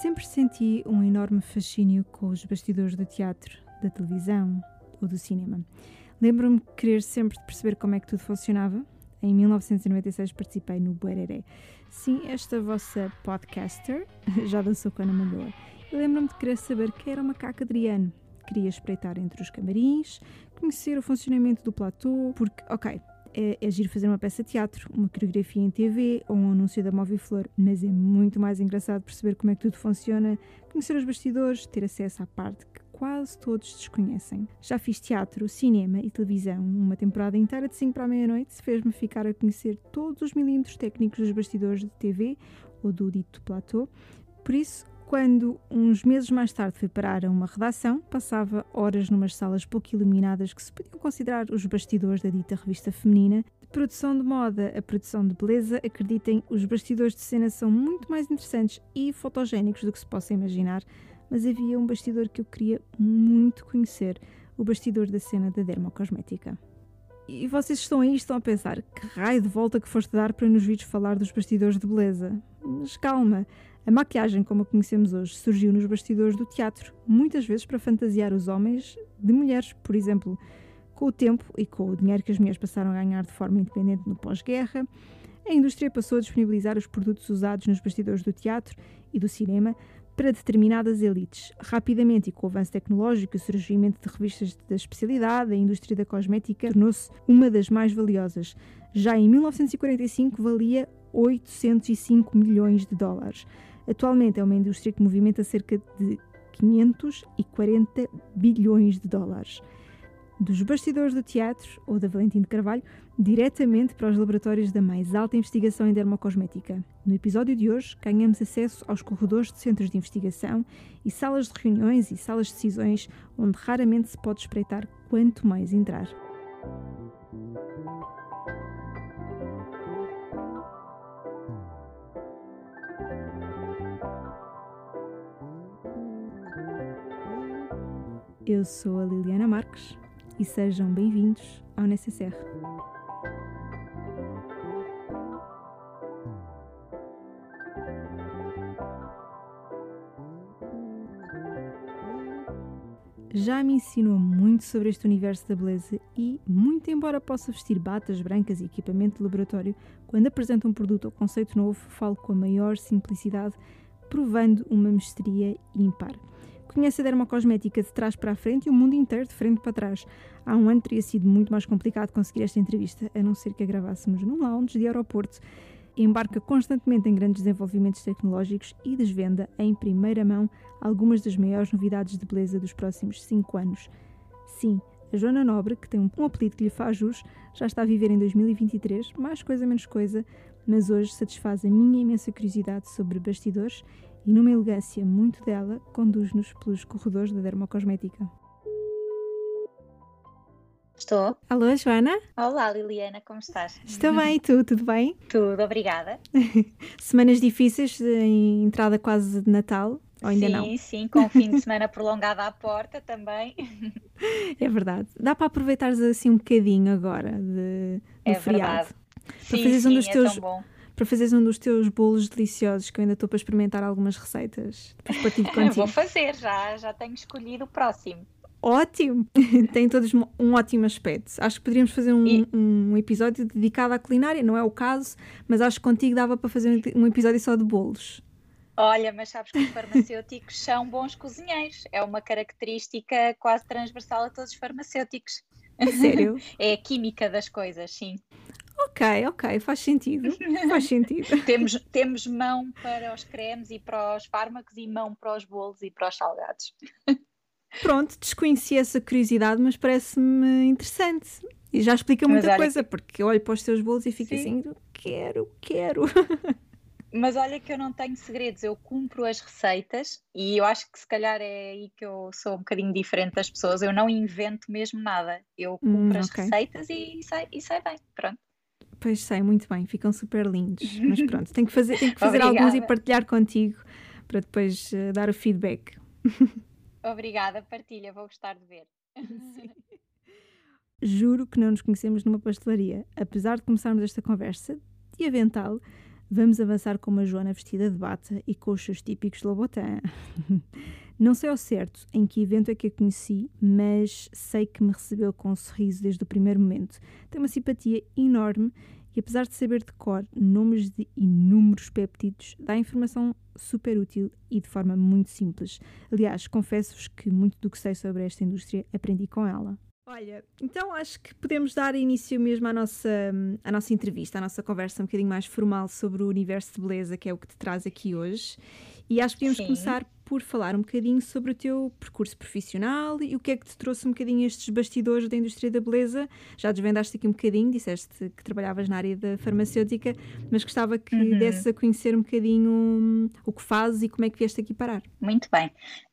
Sempre senti um enorme fascínio com os bastidores do teatro, da televisão ou do cinema. Lembro-me de querer sempre perceber como é que tudo funcionava. Em 1996 participei no Buereré. Sim, esta vossa podcaster já dançou com a Ana Malhoa. Lembro-me de querer saber quem era o macaco Adriano. Queria espreitar entre os camarins, conhecer o funcionamento do platô, porque, ok, é, é giro fazer uma peça de teatro, uma coreografia em TV ou um anúncio da Moviflor, mas é muito mais engraçado perceber como é que tudo funciona, conhecer os bastidores, ter acesso à parte que quase todos desconhecem. Já fiz teatro, cinema e televisão. Uma temporada inteira de 5 para a meia-noite fez-me ficar a conhecer todos os milímetros técnicos dos bastidores de TV ou do dito platô. Por isso, quando, uns meses mais tarde, fui parar a uma redação, passava horas numas salas pouco iluminadas que se podiam considerar os bastidores da dita revista feminina. De produção de moda a produção de beleza, acreditem, os bastidores de cena são muito mais interessantes e fotogénicos do que se possa imaginar, mas havia um bastidor que eu queria muito conhecer, o bastidor da cena da dermocosmética. E vocês estão aí estão a pensar que raio de volta que foste dar para nos vídeos falar dos bastidores de beleza. Mas calma, a maquiagem, como a conhecemos hoje, surgiu nos bastidores do teatro, muitas vezes para fantasiar os homens de mulheres, por exemplo. Com o tempo e com o dinheiro que as mulheres passaram a ganhar de forma independente no pós-guerra, a indústria passou a disponibilizar os produtos usados nos bastidores do teatro e do cinema para determinadas elites. Rapidamente e com o avanço tecnológico e o surgimento de revistas da especialidade, a indústria da cosmética tornou-se uma das mais valiosas. Já em 1945 valia 805 milhões de dólares. Atualmente é uma indústria que movimenta cerca de 540 bilhões de dólares. Dos bastidores do teatro ou da Valentim de Carvalho, diretamente para os laboratórios da mais alta investigação em dermocosmética. No episódio de hoje, ganhamos acesso aos corredores de centros de investigação e salas de reuniões e salas de decisões onde raramente se pode espreitar quanto mais entrar. Eu sou a Liliana Marques e sejam bem-vindos ao NCCR. Já me ensinou muito sobre este universo da beleza e, muito embora possa vestir batas brancas e equipamento de laboratório, quando apresento um produto ou conceito novo, falo com a maior simplicidade, provando uma mestria ímpar. Conhece a dermocosmética de trás para a frente e o mundo inteiro de frente para trás. Há um ano teria sido muito mais complicado conseguir esta entrevista, a não ser que a gravássemos num lounge de aeroporto. Embarca constantemente em grandes desenvolvimentos tecnológicos e desvenda em primeira mão algumas das maiores novidades de beleza dos próximos 5 anos. Sim, a Joana Nobre, que tem um apelido que lhe faz jus, já está a viver em 2023, mais coisa menos coisa, mas hoje satisfaz a minha imensa curiosidade sobre bastidores e, numa elegância muito dela, conduz-nos pelos corredores da dermocosmética. Estou. Alô, Joana? Olá, Liliana, como estás? Estou bem, e tu? Tudo bem? Tudo, obrigada. Semanas difíceis, em entrada quase de Natal, ou ainda sim, não? Sim, sim, com o fim de semana prolongado à porta também. É verdade. Dá para aproveitares assim um bocadinho agora de, do É feriado. verdade. Para Sim, fazeres um sim, dos é teus. Para fazeres um dos teus bolos deliciosos que eu ainda estou para experimentar algumas receitas. Depois partilho contigo. Vou fazer, já, já tenho escolhido o próximo. Ótimo! Tem todos um- ótimo aspecto. Acho que poderíamos fazer um, E- um episódio dedicado à culinária, não é o caso, mas acho que contigo dava para fazer um- episódio só de bolos. Olha, mas sabes que os farmacêuticos são bons cozinheiros. É uma característica quase transversal a todos os farmacêuticos. Sério? É a química das coisas, sim. Ok, ok, faz sentido. Faz sentido. Temos, temos mão para os cremes e para os fármacos e mão para os bolos e para os salgados. Pronto, desconheci essa curiosidade, mas parece-me interessante. E já explica muita olha coisa, porque eu olho para os teus bolos e fico Sim. assim, quero, quero. Mas olha que eu não tenho segredos, eu cumpro as receitas e eu acho que se calhar é aí que eu sou um bocadinho diferente das pessoas. Eu não invento mesmo nada, eu cumpro Hum, as ok. receitas e sai, e sai bem. Pronto. Pois sei, muito bem, ficam super lindos. Mas pronto, tenho que fazer, tenho que fazer alguns e partilhar contigo para depois eh, dar o feedback. Obrigada, partilha, vou gostar de ver. Juro que não nos conhecemos numa pastelaria. Apesar de começarmos esta conversa de avental, Vamos avançar com uma Joana vestida de bata e com os seus típicos Lobotan. Não sei ao certo em que evento é que a conheci, mas sei que me recebeu com um sorriso desde o primeiro momento. Tem uma simpatia enorme e, apesar de saber de cor nomes de inúmeros péptidos, dá informação super útil e de forma muito simples. Aliás, confesso-vos que muito do que sei sobre esta indústria aprendi com ela. Olha, então acho que podemos dar início mesmo à nossa, à nossa entrevista, à nossa conversa um bocadinho mais formal sobre o universo de beleza, que é o que te traz aqui hoje. E acho que podemos Sim. começar por falar um bocadinho sobre o teu percurso profissional e o que é que te trouxe um bocadinho estes bastidores da indústria da beleza. Já desvendaste aqui um bocadinho, disseste que trabalhavas na área da farmacêutica, mas gostava que uhum. desses a conhecer um bocadinho hum, o que fazes e como é que vieste aqui parar. Muito bem.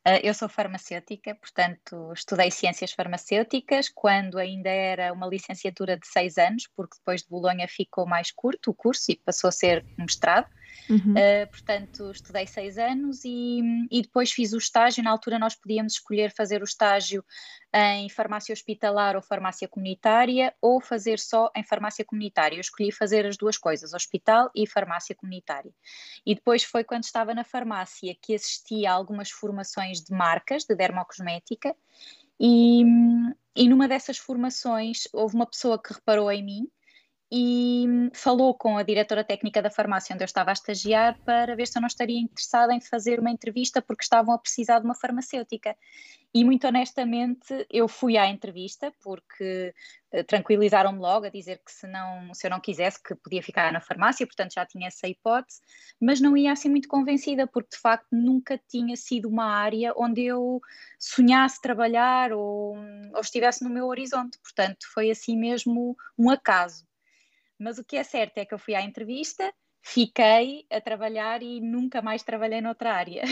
Uh, eu sou farmacêutica, portanto estudei ciências farmacêuticas quando ainda era uma licenciatura de seis anos, porque depois de Bolonha ficou mais curto o curso e passou a ser mestrado. Uhum. Uh, portanto, estudei seis anos e, e depois fiz o estágio. Na altura, nós podíamos escolher fazer o estágio em farmácia hospitalar ou farmácia comunitária ou fazer só em farmácia comunitária. Eu escolhi fazer as duas coisas, hospital e farmácia comunitária. E depois foi quando estava na farmácia que assisti a algumas formações de marcas de dermocosmética e, e numa dessas formações houve uma pessoa que reparou em mim e falou com a diretora técnica da farmácia onde eu estava a estagiar para ver se eu não estaria interessada em fazer uma entrevista porque estavam a precisar de uma farmacêutica. E muito honestamente eu fui à entrevista porque uh, tranquilizaram-me logo a dizer que se, não, se eu não quisesse que podia ficar na farmácia, portanto já tinha essa hipótese, mas não ia assim muito convencida porque de facto nunca tinha sido uma área onde eu sonhasse trabalhar ou, ou estivesse no meu horizonte, portanto foi assim mesmo um acaso. Mas o que é certo é que eu fui à entrevista, fiquei a trabalhar e nunca mais trabalhei noutra área.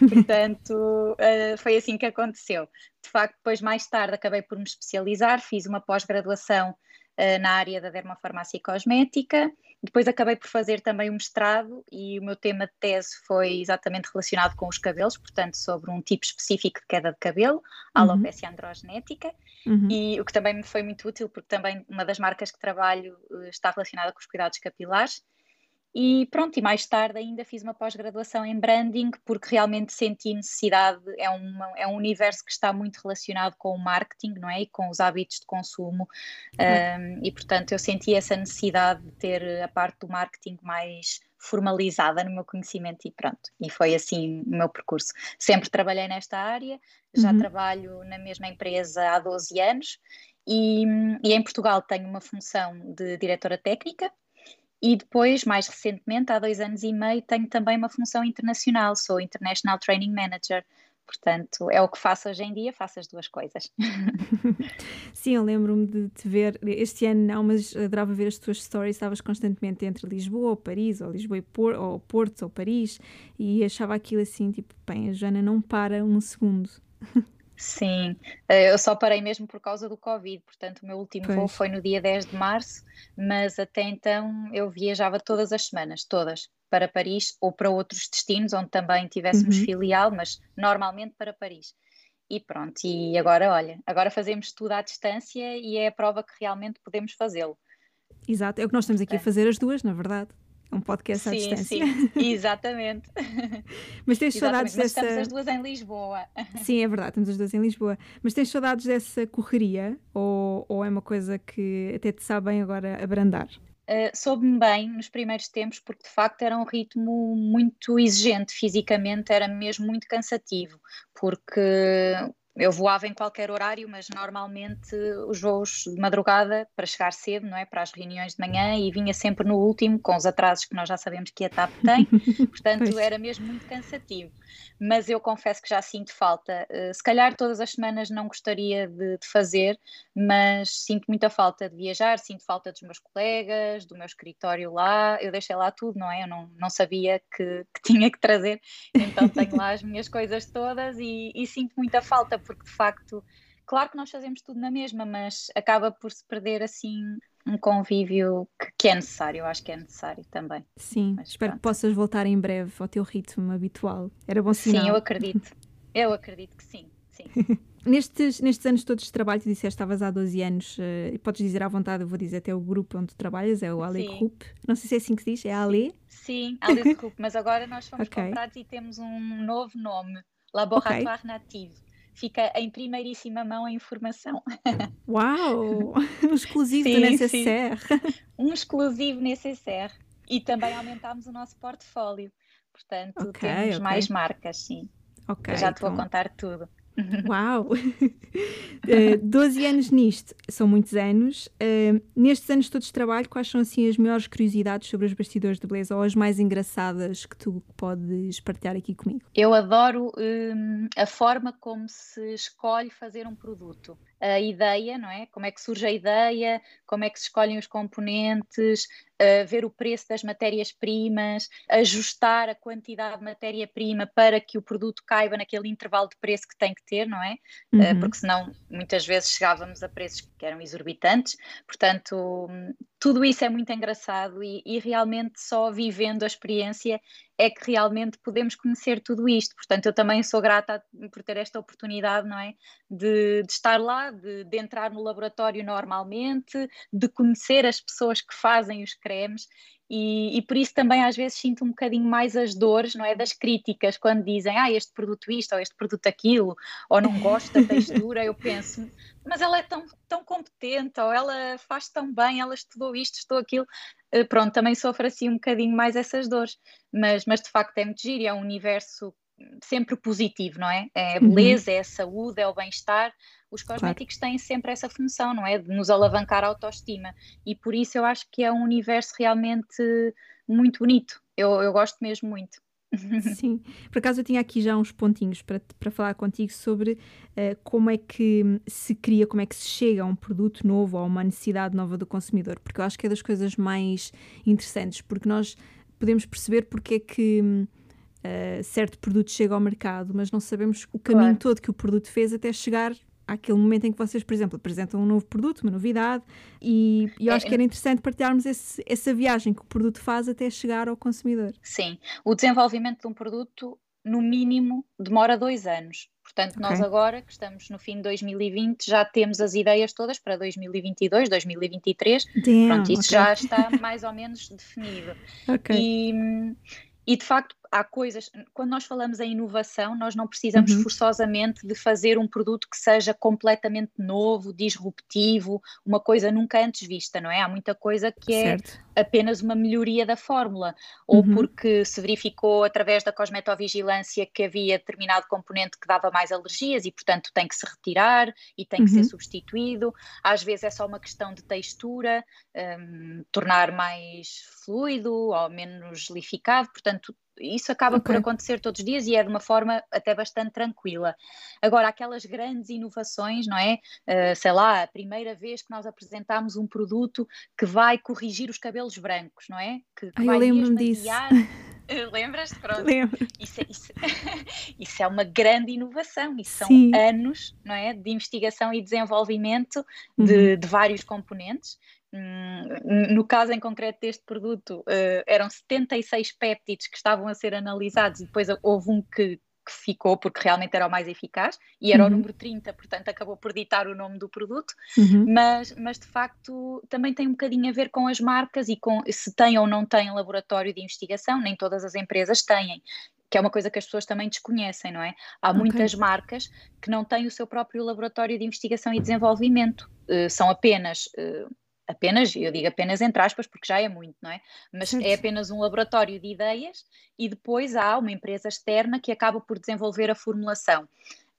Portanto, uh, foi assim que aconteceu. De facto, depois, mais tarde, acabei por me especializar, fiz uma pós-graduação uh, na área da dermofarmácia e cosmética depois acabei por fazer também um mestrado e o meu tema de tese foi exatamente relacionado com os cabelos, portanto, sobre um tipo específico de queda de cabelo, uhum. alopecia androgenética, uhum. e o que também me foi muito útil, porque também uma das marcas que trabalho eh, está relacionada com os cuidados capilares. E pronto, e mais tarde ainda fiz uma pós-graduação em branding, porque realmente senti necessidade, é, uma, é um universo que está muito relacionado com o marketing, não é? E com os hábitos de consumo, uhum. um, e portanto eu senti essa necessidade de ter a parte do marketing mais formalizada no meu conhecimento e pronto, e foi assim o meu percurso. Sempre trabalhei nesta área, já uhum. trabalho na mesma empresa há 12 anos, e, e em Portugal tenho uma função de diretora técnica, e depois, mais recentemente, há dois anos e meio, tenho também uma função internacional, sou International Training Manager. Portanto, é o que faço hoje em dia, faço as duas coisas. Sim, eu lembro-me de te ver, este ano não, mas adorava ver as tuas stories, estavas constantemente entre Lisboa ou Paris, ou Lisboa e Por, ou Porto ou Paris, e achava aquilo assim, tipo, bem, a Joana não para um segundo. Sim, eh, eu só parei mesmo por causa do Covid, portanto o meu último pois. voo foi no dia 10 de março, mas até então eu viajava todas as semanas, todas, para Paris ou para outros destinos onde também tivéssemos uhum. filial, mas normalmente para Paris. E pronto, e agora olha, agora fazemos tudo à distância e é a prova que realmente podemos fazê-lo. Exato, é o que nós estamos aqui é. a fazer as duas, na verdade um podcast sim, à distância. Sim, exatamente. Mas tens saudades Mas dessa. Estamos as duas em Lisboa. Sim, é verdade, estamos as duas em Lisboa. Mas tens saudades dessa correria ou, ou é uma coisa que até te sabe bem agora abrandar? Uh, soube-me bem nos primeiros tempos, porque de facto era um ritmo muito exigente fisicamente, era mesmo muito cansativo, porque eu voava em qualquer horário, mas normalmente os voos de madrugada para chegar cedo, não é? Para as reuniões de manhã e vinha sempre no último, com os atrasos que nós já sabemos que a TAP tem, portanto era mesmo muito cansativo mas eu confesso que já sinto falta. Uh, se calhar todas as semanas não gostaria de, de, fazer, mas sinto muita falta de viajar, sinto falta dos meus colegas, do meu escritório lá. Eu deixei lá tudo, não é? Eu não, não sabia que, que tinha que trazer, então tenho lá as minhas coisas todas e, e sinto muita falta, porque de facto claro que nós fazemos tudo na mesma, mas acaba por se perder assim um convívio que, que, é necessário, eu acho que é necessário também. Sim, Mas, espero pronto. que possas voltar em breve ao teu ritmo habitual. Era bom sinal. Sim, eu acredito. Eu acredito que sim, sim. nestes, nestes anos todos de trabalho, tu disseste que estavas há 12 anos, uh, podes dizer à vontade, eu vou dizer até o grupo onde tu trabalhas, é o Ale Group. Não sei se é assim que se diz, é Ale? Sim, Ale Group, mas agora nós fomos okay. comprados e temos um novo nome, Laboratoire okay. Native. Fica em primeiríssima mão a informação. Uau! Um exclusivo sim, do Necessaire. Um exclusivo Necessaire. E também aumentámos o nosso portfólio. Portanto, okay, temos okay. mais marcas, sim. Okay, já te então... vou contar tudo. Uau! uh, 12 anos nisto, são muitos anos. Uh, nestes anos todos de trabalho, quais são assim as maiores curiosidades sobre os bastidores de beleza ou as mais engraçadas que tu podes partilhar aqui comigo? Eu adoro um, a forma como se escolhe fazer um produto a ideia, não é? Como é que surge a ideia, como é que se escolhem os componentes, uh, ver o preço das matérias-primas, ajustar a quantidade de matéria-prima para que o produto caiba naquele intervalo de preço que tem que ter, não é? Uhum. Uh, porque senão muitas vezes chegávamos a preços que eram exorbitantes. Portanto, tudo isso é muito engraçado e, e realmente só vivendo a experiência é que realmente podemos conhecer tudo isto. Portanto, eu também sou grata por ter esta oportunidade, não é? De, de estar lá, de, de, entrar no laboratório normalmente, de conhecer as pessoas que fazem os cremes e, e, por isso também às vezes sinto um bocadinho mais as dores, não é? Das críticas, quando dizem, ah, este produto isto, ou este produto aquilo, ou não gosto da textura, eu penso, mas ela é tão, tão competente, ou ela faz tão bem, ela estudou isto, estudou aquilo. Eh, pronto, também sofro assim um bocadinho mais essas dores, mas, mas de facto é muito giro, é um universo sempre positivo, não é? É a uhum. beleza, uhum. é a saúde, é o bem-estar. Os cosméticos claro. têm sempre essa função, não é? De nos alavancar a autoestima. E por isso eu acho que é um universo realmente muito bonito. Eu, eu gosto mesmo muito. Sim, por acaso eu tinha aqui já uns pontinhos para, para falar contigo sobre uh, como é que se cria, como é que se chega a um produto novo ou a uma necessidade nova do consumidor, porque eu acho que é das coisas mais interessantes, porque nós podemos perceber porque é que uh, certo produto chega ao mercado, mas não sabemos o caminho claro. todo que o produto fez até chegar àquele momento em que vocês, por exemplo, apresentam um novo produto, uma novidade, e, e eu acho que era interessante partilharmos esse, essa viagem que o produto faz até chegar ao consumidor. Sim, o desenvolvimento de um produto, no mínimo, demora dois anos. Portanto, okay. nós agora, que estamos no fim de 2020, já temos as ideias todas para 2022, 2023. Damn, Pronto, isso okay. já está mais ou menos definido. Okay. E, e de facto, há coisas, quando nós falamos em inovação, nós não precisamos uhum. forçosamente de fazer um produto que seja completamente novo, disruptivo, uma coisa nunca antes vista, não é? Há muita coisa que é certo. apenas uma melhoria da fórmula, ou uhum. porque se verificou através da cosmetovigilância que havia determinado componente que dava mais alergias e, portanto, tem que se retirar e tem que uhum. ser substituído. Às vezes é só uma questão de textura, um, tornar mais fluido ou menos lificado, portanto, isso acaba okay. por acontecer todos os dias e é de uma forma até bastante tranquila. Agora, aquelas grandes inovações, não é? Uh, sei lá, a primeira vez que nós apresentámos um produto que vai corrigir os cabelos brancos, não é? Que, que Ai, vai eu lembro-me disso. Lembras-te? Pronto. Lembro. Isso, é, isso, isso, é uma grande inovação e são Sim. anos não é, de investigação e desenvolvimento uhum. de, de, vários componentes no caso em concreto deste produto, uh, eram 76 péptidos que estavam a ser analisados e depois houve um que, que ficou porque realmente era o mais eficaz e era uhum. o número 30, portanto acabou por ditar o nome do produto, uhum. mas, mas de facto também tem um bocadinho a ver com as marcas e com se tem ou não tem laboratório de investigação, nem todas as empresas têm. Que é uma coisa que as pessoas também desconhecem, não é? Há okay. muitas marcas que não têm o seu próprio laboratório de investigação e desenvolvimento, uh, são apenas uh, apenas, eu digo apenas entre aspas, porque já é muito, não é? Mas é apenas um laboratório de ideias e depois há uma empresa externa que acaba por desenvolver a formulação.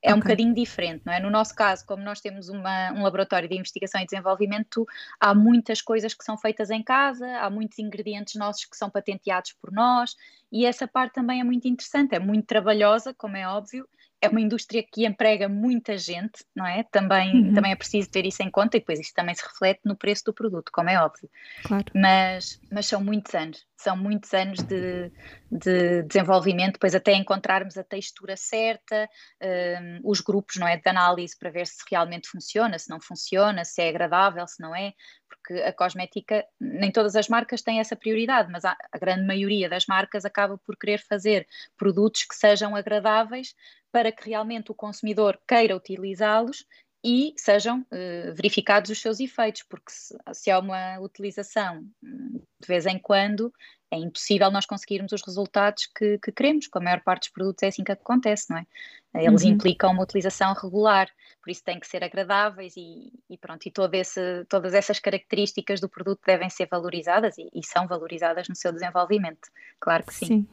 É okay. um bocadinho diferente, não é? No nosso caso, como nós temos uma, um laboratório de investigação e desenvolvimento, há muitas coisas que são feitas em casa, há muitos ingredientes nossos que são patenteados por nós, e essa parte também é muito interessante, é muito trabalhosa, como é óbvio, é uma indústria que emprega muita gente, não é? Também, uhum. também é preciso ter isso em conta e depois isso também se reflete no preço do produto, como é óbvio. Claro. Mas, mas são muitos anos, são muitos anos de, de desenvolvimento, depois até encontrarmos a textura certa, um, os grupos não é, de análise para ver se realmente funciona, se não funciona, se é agradável, se não é, porque a cosmética, nem todas as marcas têm essa prioridade, mas a, a grande maioria das marcas acaba por querer fazer produtos que sejam agradáveis para que realmente o consumidor queira utilizá-los e sejam uh, verificados os seus efeitos, porque se, se há uma utilização hum, de vez em quando, é impossível nós conseguirmos os resultados que, que, queremos. Com a maior parte dos produtos é assim que acontece, não é? Eles uhum. implicam uma utilização regular, por isso têm que ser agradáveis e, e pronto, e todo esse, todas essas características do produto devem ser valorizadas e, e, são valorizadas no seu desenvolvimento, claro que sim. sim.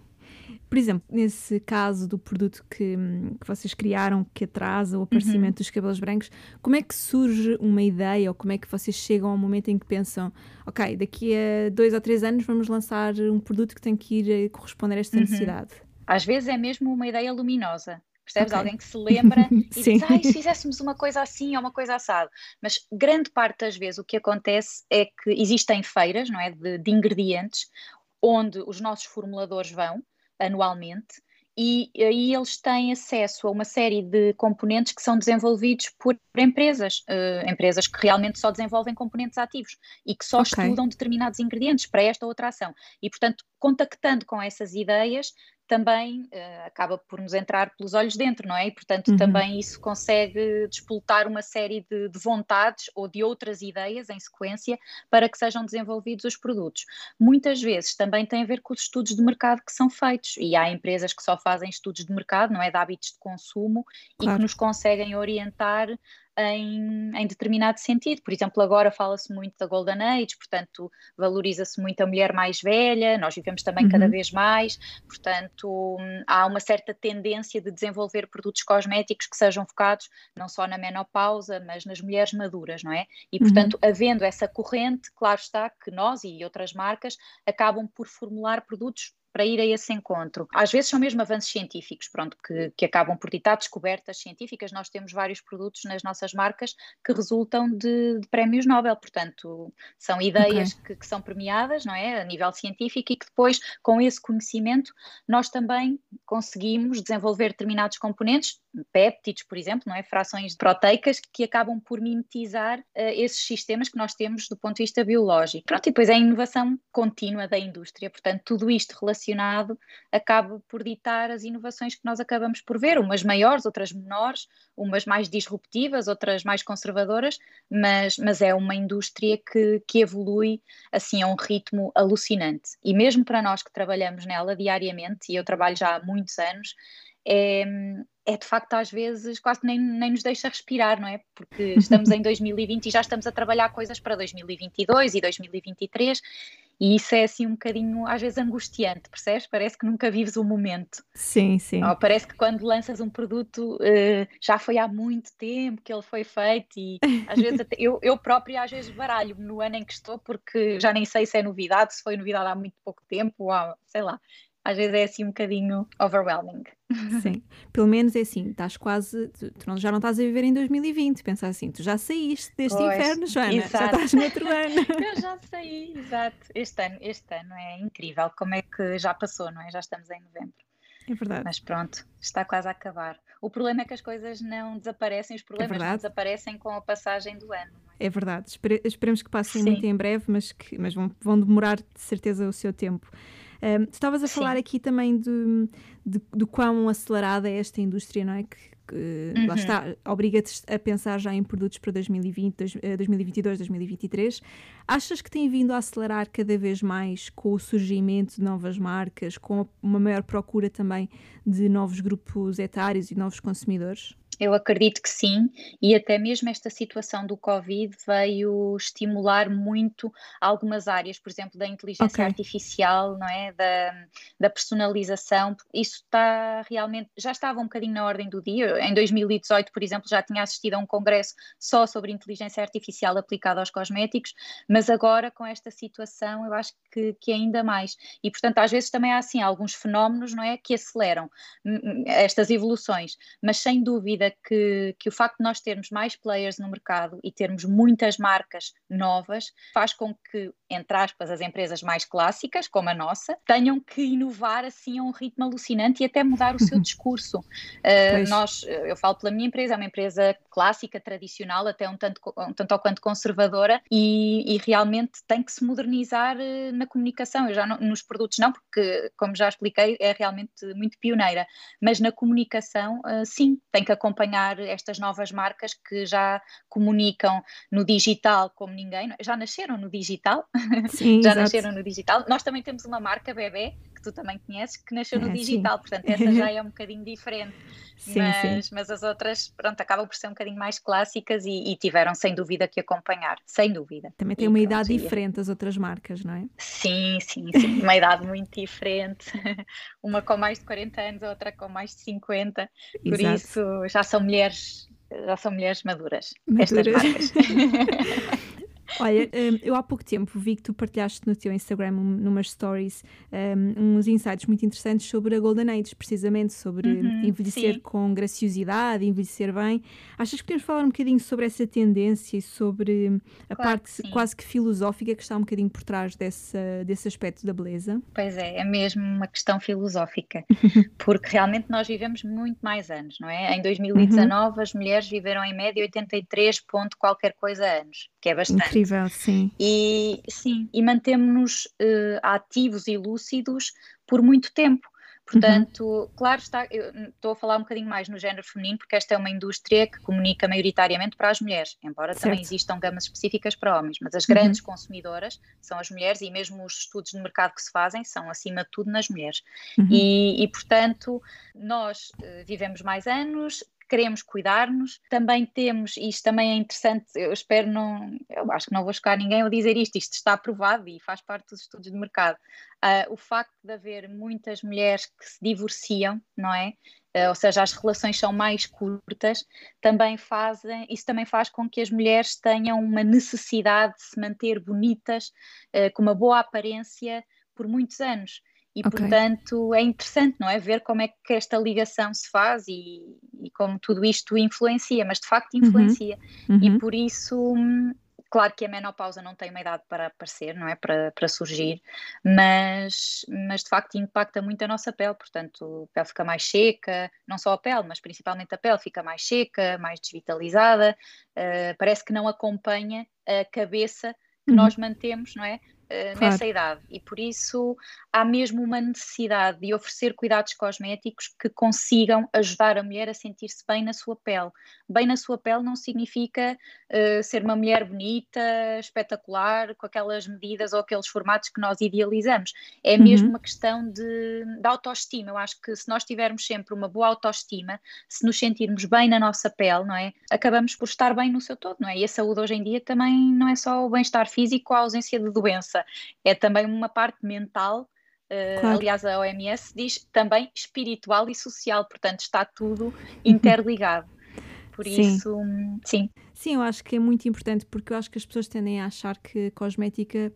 Por exemplo, nesse caso do produto que, que vocês criaram que atrasa o aparecimento uhum. dos cabelos brancos, como é que surge uma ideia ou como é que vocês chegam ao momento em que pensam, ok, daqui a dois ou três anos vamos lançar um produto que tem que ir a corresponder a esta uhum. necessidade? Às vezes é mesmo uma ideia luminosa. Percebes? Okay. Alguém que se lembra e diz, ai, se fizéssemos uma coisa assim ou uma coisa assada. Mas grande parte das vezes o que acontece é que existem feiras, não é, de, de ingredientes, onde os nossos formuladores vão, anualmente, e aí eles têm acesso a uma série de componentes que são desenvolvidos por empresas, uh, empresas que realmente só desenvolvem componentes ativos e que só okay. estudam determinados ingredientes para esta outra ação. E, portanto, contactando com essas ideias, também uh, acaba por nos entrar pelos olhos dentro, não é? E, portanto, uhum. também isso consegue despoltar uma série de, de, vontades ou de outras ideias em sequência para que sejam desenvolvidos os produtos. Muitas vezes também tem a ver com os estudos de mercado que são feitos, e há empresas que só fazem estudos de mercado, não é? De hábitos de consumo claro. e que nos conseguem orientar em, em determinado sentido. Por exemplo, agora fala-se muito da Golden Age, portanto, valoriza-se muito a mulher mais velha, nós vivemos também uhum. cada vez mais, portanto, há uma certa tendência de desenvolver produtos cosméticos que sejam focados não só na menopausa, mas nas mulheres maduras, não é? E, portanto, uhum. havendo essa corrente, claro está que nós e outras marcas acabam por formular produtos para ir a esse encontro. Às vezes são mesmo avanços científicos, pronto, que, que acabam por ditar descobertas científicas. Nós temos vários produtos nas nossas marcas que resultam de, de prémios Nobel, portanto, são ideias okay. que, que, são premiadas, não é, a nível científico e que depois, com esse conhecimento, nós também conseguimos desenvolver determinados componentes, péptidos, por exemplo, não é, frações proteicas que acabam por mimetizar uh, esses sistemas que nós temos do ponto de vista biológico. Pronto, e depois é a inovação contínua da indústria, portanto, tudo isto relacionado acaba por ditar as inovações que nós acabamos por ver, umas maiores, outras menores, umas mais disruptivas, outras mais conservadoras, mas, mas é uma indústria que, que evolui assim a um ritmo alucinante. E mesmo para nós que trabalhamos nela diariamente, e eu trabalho já há muitos anos, é, é de facto às vezes quase nem, nem nos deixa respirar, não é? Porque estamos em 2020 e já estamos a trabalhar coisas para 2022 e 2023 e isso é assim um bocadinho, às vezes, angustiante, percebes? Parece que nunca vives o momento. Sim, sim. Ou parece que quando lanças um produto uh, já foi há muito tempo que ele foi feito e às vezes até, eu, eu própria às vezes baralho-me no ano em que estou porque já nem sei se é novidade, se foi novidade há muito pouco tempo, ou há, sei lá às vezes é assim um bocadinho overwhelming. Sim, pelo menos é assim, estás quase, tu, tu já não estás a viver em 2020, pensa assim, tu já saíste deste pois, inferno, Joana, exato. já estás no outro ano. Eu já saí, exato, este ano, este ano é incrível, como é que já passou, não é? Já estamos em novembro. É verdade. Mas pronto, está quase a acabar. O problema é que as coisas não desaparecem, os problemas é não desaparecem com a passagem do ano. É? é verdade, Espere esperemos que passem Sim. muito em breve, mas, que, mas vão, vão demorar de certeza o seu tempo. Um, tu estavas a Sim. falar aqui também do, de, do quão acelerada é esta indústria, não é? Que, que uhum. lá está, obriga-te a pensar já em produtos para 2020, 2022, 2023. Achas que tem vindo a acelerar cada vez mais com o surgimento de novas marcas, com uma maior procura também de novos grupos etários e novos consumidores? Eu acredito que sim, e até mesmo esta situação do Covid veio estimular muito algumas áreas, por exemplo, da inteligência okay. artificial, não é? Da, da personalização. Isso está realmente, já estava um bocadinho na ordem do dia. Em 2018, por exemplo, já tinha assistido a um congresso só sobre inteligência artificial aplicada aos cosméticos, mas agora com esta situação eu acho que, que ainda mais. E portanto, às vezes também há assim alguns fenómenos, não é? Que aceleram hum, hum, estas evoluções, mas sem dúvida que, que o facto de nós termos mais players no mercado e termos muitas marcas novas faz com que, entre aspas, as empresas mais clássicas, como a nossa, tenham que inovar assim a um ritmo alucinante e até mudar o seu discurso. Uh, nós, eu falo pela minha empresa, é uma empresa clássica, tradicional, até um tanto, um tanto ou quanto conservadora e, e realmente tem que se modernizar uh, na comunicação. Eu já não, nos produtos não, porque, como já expliquei, é realmente muito pioneira, mas na comunicação, uh, sim, tem que acompanhar estas novas marcas que já comunicam no digital como ninguém, já nasceram no digital, sim, já exato. nasceram no digital. Nós também temos uma marca bebê que tu também conheces, que nasceu no é, digital, sim. portanto essa já é um bocadinho diferente. Sim, mas, sim. mas as outras, pronto, acabam por ser um bocadinho mais clássicas e, e tiveram sem dúvida que acompanhar, sem dúvida. Também tem e uma pronto, idade diferente as outras marcas, não é? Sim, sim, sim, uma idade muito diferente. uma com mais de 40 anos, a outra com mais de 50. Por Exato. isso já são mulheres já são mulheres maduras, maduras. estas marcas. Olha, hum, eu há pouco tempo vi que tu partilhaste no teu Instagram, numas stories, um, uns insights muito interessantes sobre a Golden Age, precisamente sobre uhum, envelhecer sim. com graciosidade, envelhecer bem. Achas que podemos falar um bocadinho sobre essa tendência e sobre a claro parte que quase que filosófica que está um bocadinho por trás dessa, desse aspecto da beleza? Pois é, é mesmo uma questão filosófica, porque realmente nós vivemos muito mais anos, não é? Em 2019 uhum. as mulheres viveram em média 83 ponto qualquer coisa anos, que é bastante. Incrível incrível, sim. E sim, e mantemos-nos uh, ativos e lúcidos por muito tempo. Portanto, uhum. claro está, estou a falar um bocadinho mais no género feminino, porque esta é uma indústria que comunica maioritariamente para as mulheres, embora certo. também existam gamas específicas para homens, mas as grandes uhum. consumidoras são as mulheres e mesmo os estudos de mercado que se fazem são, acima de tudo, nas mulheres. Uhum. E, e, portanto, nós uh, vivemos mais anos, queremos cuidar-nos. Também temos, e isto também é interessante, eu espero não, eu acho que não vou chocar ninguém ao dizer isto, isto está aprovado e faz parte dos estudos de mercado. Uh, o facto de haver muitas mulheres que se divorciam, não é? Uh, ou seja, as relações são mais curtas, também fazem, isso também faz com que as mulheres tenham uma necessidade de se manter bonitas, uh, com uma boa aparência por muitos anos. E, okay. portanto, é interessante, não é? Ver como é que esta ligação se faz e, e como tudo isto influencia, mas de facto uhum. influencia. Uhum. E por isso, claro que a menopausa não tem uma idade para aparecer, não é? Para, para surgir, mas, mas de facto impacta muito a nossa pele, portanto, a pele fica mais seca, não só a pele, mas principalmente a pele fica mais seca, mais desvitalizada, uh, parece que não acompanha a cabeça que uhum. nós mantemos, não é? Eh, claro. nessa idade e por isso há mesmo uma necessidade de oferecer cuidados cosméticos que consigam ajudar a mulher a sentir-se bem na sua pele. Bem na sua pele não significa uh, ser uma mulher bonita, espetacular, com aquelas medidas ou aqueles formatos que nós idealizamos. É uhum. mesmo uma questão de, de autoestima. Eu acho que se nós tivermos sempre uma boa autoestima, se nos sentirmos bem na nossa pele, não é? Acabamos por estar bem no seu todo, não é? E a saúde hoje em dia também não é só o bem-estar físico, a ausência de doença é também uma parte mental. Uh, claro. Aliás, a OMS diz também espiritual e social, portanto, está tudo interligado. Por sim. isso, sim. Sim, eu acho que é muito importante porque eu acho que as pessoas tendem a achar que cosmética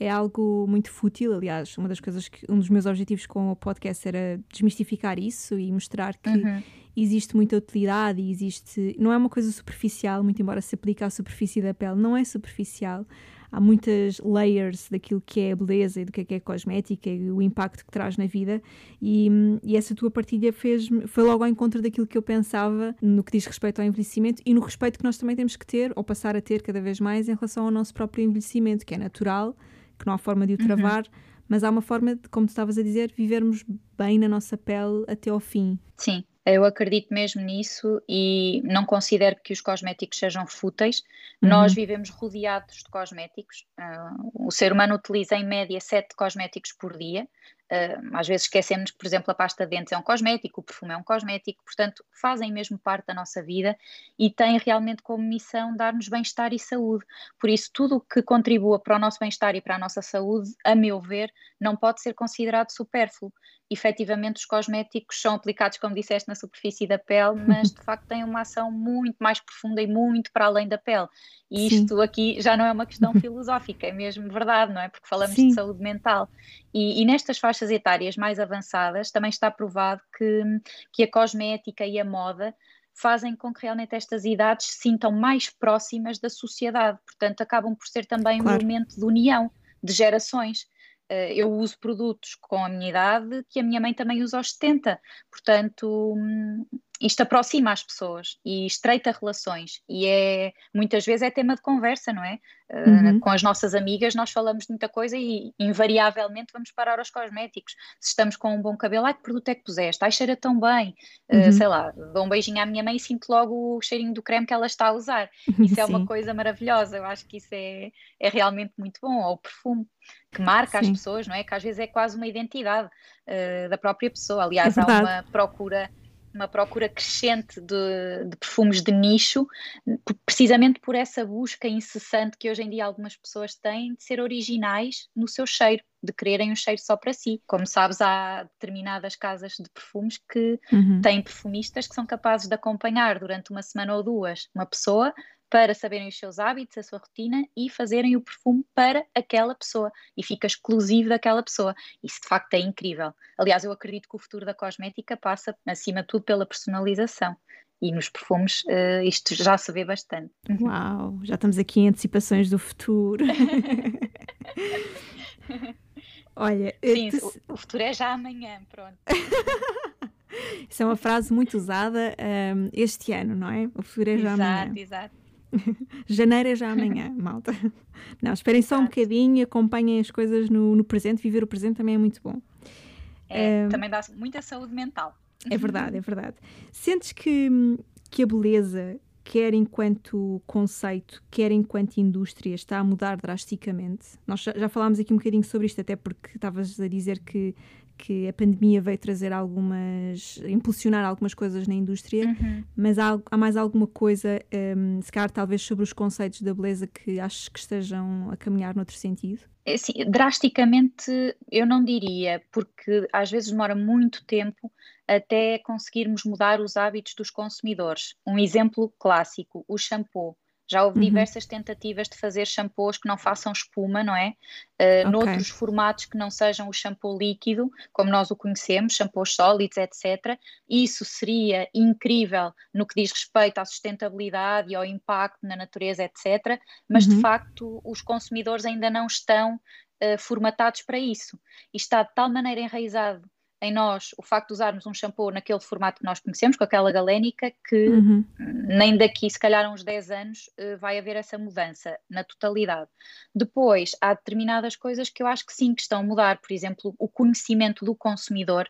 é algo muito fútil. Aliás, uma das coisas que um dos meus objetivos com o podcast era desmistificar isso e mostrar que uhum. existe muita utilidade e existe. Não é uma coisa superficial, muito embora se aplique à superfície da pele, não é superficial há muitas layers daquilo que é a beleza e do que é, que é cosmética e o impacto que traz na vida e, e essa tua partilha fez foi logo ao encontro daquilo que eu pensava no que diz respeito ao envelhecimento e no respeito que nós também temos que ter ou passar a ter cada vez mais em relação ao nosso próprio envelhecimento, que é natural, que não há forma de o uhum. travar, uhum. mas há uma forma de, como tu estavas a dizer, vivermos bem na nossa pele até ao fim. Sim, eu acredito mesmo nisso e não considero que os cosméticos sejam fúteis. Uhum. Nós vivemos rodeados de cosméticos. Uh, o ser humano utiliza em média sete cosméticos por dia. Uh, às vezes esquecemos que, por exemplo, a pasta de dentes é um cosmético, o perfume é um cosmético, portanto, fazem mesmo parte da nossa vida e têm realmente como missão dar-nos bem-estar e saúde. Por isso, tudo o que contribua para o nosso bem-estar e para a nossa saúde, a meu ver, não pode ser considerado supérfluo efetivamente os cosméticos são aplicados, como disseste, na superfície da pele, mas de facto têm uma ação muito mais profunda e muito para além da pele. E isto Sim. aqui já não é uma questão filosófica, é mesmo verdade, não é? Porque falamos Sim. de saúde mental. E, e, nestas faixas etárias mais avançadas também está provado que, que a cosmética e a moda fazem com que realmente estas idades se sintam mais próximas da sociedade, portanto, acabam por ser também claro. um elemento de união de gerações. Eh, eu uso produtos com a minha idade que a minha mãe também usa aos 70, portanto, hum, isto aproxima as pessoas e estreita relações e é muitas vezes é tema de conversa, não é? Eh, uhum. Uh, com as nossas amigas nós falamos de muita coisa e invariavelmente vamos parar aos cosméticos. Se estamos com um bom cabelo, ai que produto é que puseste? Ai cheira tão bem. Uh, uhum. Sei lá, dou um beijinho à minha mãe e sinto logo o cheirinho do creme que ela está a usar. Isso é uma coisa maravilhosa, eu acho que isso é, é realmente muito bom. Ou o perfume que marca Sim. as pessoas, não é? Que às vezes é quase uma identidade uh, da própria pessoa. Aliás, é há uma procura uma procura crescente de, de, perfumes de nicho, precisamente por essa busca incessante que hoje em dia algumas pessoas têm de ser originais no seu cheiro, de quererem um cheiro só para si. Como sabes, há determinadas casas de perfumes que uhum. têm perfumistas que são capazes de acompanhar durante uma semana ou duas uma pessoa para saberem os seus hábitos, a sua rotina e fazerem o perfume para aquela pessoa e fica exclusivo daquela pessoa. Isso de facto é incrível. Aliás, eu acredito que o futuro da cosmética passa, acima de tudo, pela personalização. E nos perfumes uh, isto já se vê bastante. Uhum. Uau, já estamos aqui em antecipações do futuro. Olha, sim, te... o futuro é já amanhã, pronto. Isso é uma frase muito usada um, este ano, não é? O futuro é já exato, amanhã. Exato, exato. Janeiro é já amanhã, malta. Não, esperem só um bocadinho, acompanhem as coisas no, no presente. Viver o presente também é muito bom. É, também dá muita saúde mental. É verdade, é verdade. Sentes que, que a beleza, quer enquanto conceito, quer enquanto indústria, está a mudar drasticamente? Nós já, já falámos aqui um bocadinho sobre isto, até porque estavas a dizer que que a pandemia veio trazer algumas, impulsionar algumas coisas na indústria, uhum. mas há, há, mais alguma coisa, um, se calhar talvez sobre os conceitos da beleza que achas que estejam a caminhar noutro sentido? É, sim, drasticamente eu não diria, porque às vezes demora muito tempo até conseguirmos mudar os hábitos dos consumidores. Um exemplo clássico, o shampoo. Já houve uhum. diversas tentativas de fazer shampoos que não façam espuma, não é? Uh, okay. Noutros formatos que não sejam o shampoo líquido, como nós o conhecemos, shampoos sólidos, etc. Isso seria incrível no que diz respeito à sustentabilidade e ao impacto na natureza, etc. Mas uhum. de facto os consumidores ainda não estão uh, formatados para isso. E está de tal maneira enraizado em nós o facto de usarmos um shampoo naquele formato que nós conhecemos, com aquela galénica, que uhum. nem daqui, se calhar, uns 10 anos, eh, vai haver essa mudança na totalidade. Depois, há determinadas coisas que eu acho que sim, que estão a mudar. Por exemplo, o conhecimento do consumidor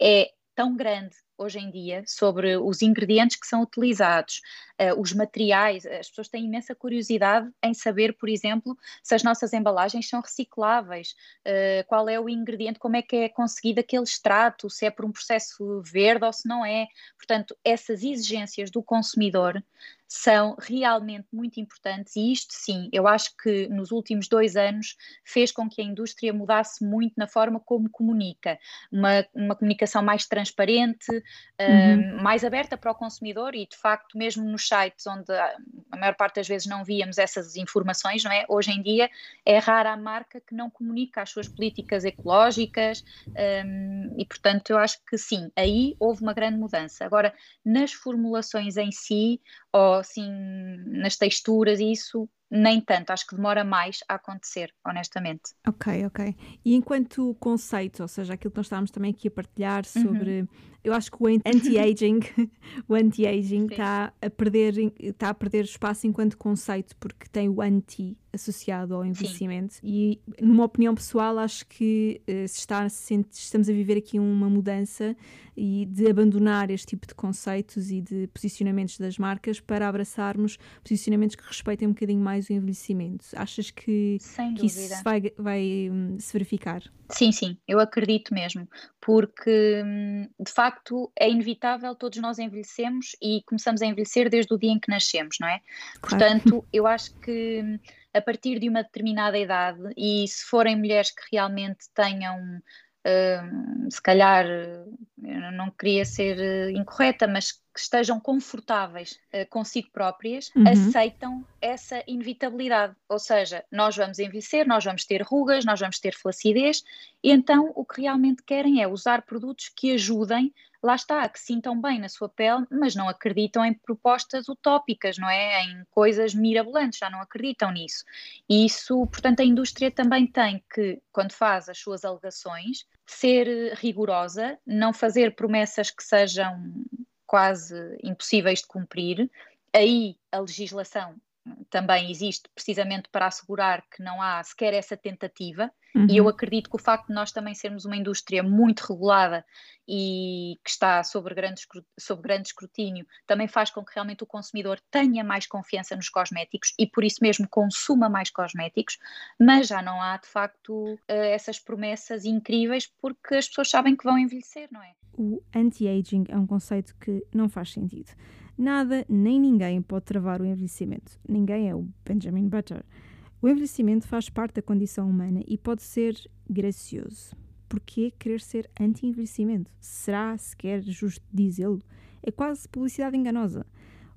é tão grande hoje em dia sobre os ingredientes que são utilizados, uh, os materiais. As pessoas têm imensa curiosidade em saber, por exemplo, se as nossas embalagens são recicláveis, uh, qual é o ingrediente, como é que é conseguido aquele extrato, se é por um processo verde ou se não é. Portanto, essas exigências do consumidor são realmente muito importantes e isto sim, eu acho que nos últimos dois anos fez com que a indústria mudasse muito na forma como comunica, uma, uma comunicação mais transparente, uhum. um, mais aberta para o consumidor e de facto mesmo nos sites onde a, a maior parte das vezes não víamos essas informações, não é? Hoje em dia é rara a marca que não comunica as suas políticas ecológicas um, e portanto eu acho que sim, aí houve uma grande mudança. Agora, nas formulações em si, ou assim nas texturas e isso nem tanto, acho que demora mais a acontecer, honestamente. Ok, ok. E enquanto conceito, ou seja, aquilo que nós estávamos também aqui a partilhar uhum. sobre. Uhum. Eu acho que o anti-aging o anti-aging está a perder está a perder espaço enquanto conceito porque tem o anti associado ao envelhecimento Sim. e numa opinião pessoal acho que uh, se está se estamos a viver aqui uma mudança e de abandonar este tipo de conceitos e de posicionamentos das marcas para abraçarmos posicionamentos que respeitem um bocadinho mais o envelhecimento. Achas que, que isso vai, vai um, se verificar? Sim, sim, eu acredito mesmo, porque hum, de facto é inevitável, todos nós envelhecemos e começamos a envelhecer desde o dia em que nascemos, não é? Claro. Portanto, eu acho que hum, a partir de uma determinada idade, e se forem mulheres que realmente tenham Uh, se calhar, eu não queria ser uh, incorreta, mas que estejam confortáveis uh, consigo próprias uhum. aceitam essa inevitabilidade. Ou seja, nós vamos envelhecer, nós vamos ter rugas, nós vamos ter flacidez, e então o que realmente querem é usar produtos que ajudem, lá está, que sintam bem na sua pele, mas não acreditam em propostas utópicas, não é? Em coisas mirabolantes, já não acreditam nisso. E isso, portanto, a indústria também tem que, quando faz as suas alegações, ser rigorosa, não fazer promessas que sejam quase impossíveis de cumprir. Aí a legislação também existe precisamente para assegurar que não há sequer essa tentativa, uhum. e eu uhum. acredito que o facto de nós também sermos uma indústria muito regulada e que está sob grande, sob grande escrutínio também faz com que realmente o consumidor tenha mais confiança nos cosméticos e por isso mesmo consuma mais cosméticos, mas já não há de facto eh, essas promessas incríveis porque as pessoas sabem que vão envelhecer, não é? O anti-aging é um conceito que não faz sentido. Nada nem ninguém pode travar o envelhecimento. Ninguém é o Benjamin Butler. O envelhecimento faz parte da condição humana e pode ser gracioso. Porquê querer ser anti-envelhecimento? Será sequer justo dizê-lo? É quase publicidade enganosa.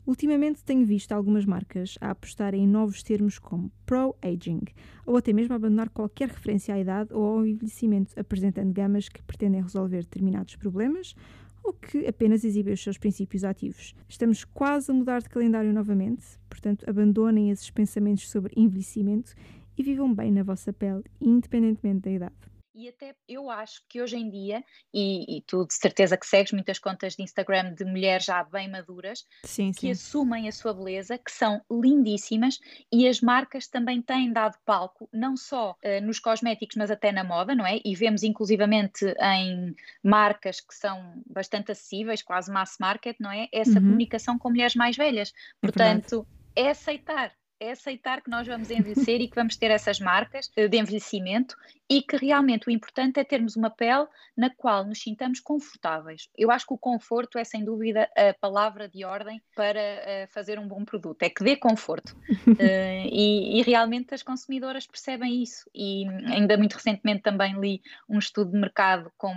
Ultimamente tenho visto algumas marcas a apostarem em novos termos como pro-aging, ou até mesmo abandonar qualquer referência à idade ou ao envelhecimento, apresentando gamas que pretendem resolver determinados problemas ou que apenas exibem os seus princípios ativos. Estamos quase a mudar de calendário novamente, portanto, abandonem esses pensamentos sobre envelhecimento e vivam bem na vossa pele, independentemente da idade. E até eu acho que hoje em dia, e, e, tu de certeza que segues muitas contas de Instagram de mulheres já bem maduras, sim, que sim. assumem a sua beleza, que são lindíssimas, e as marcas também têm dado palco, não só uh, nos cosméticos, mas até na moda, não é? E vemos inclusivamente em marcas que são bastante acessíveis, quase mass market, não é? Essa uhum. comunicação com mulheres mais velhas. É Portanto, é, é aceitar é aceitar que nós vamos envelhecer e que vamos ter essas marcas eh, de envelhecimento e que realmente o importante é termos uma pele na qual nos sintamos confortáveis. Eu acho que o conforto é sem dúvida a palavra de ordem para uh, fazer um bom produto, é que dê conforto. uh, e, e, realmente as consumidoras percebem isso. E ainda muito recentemente também li um estudo de mercado com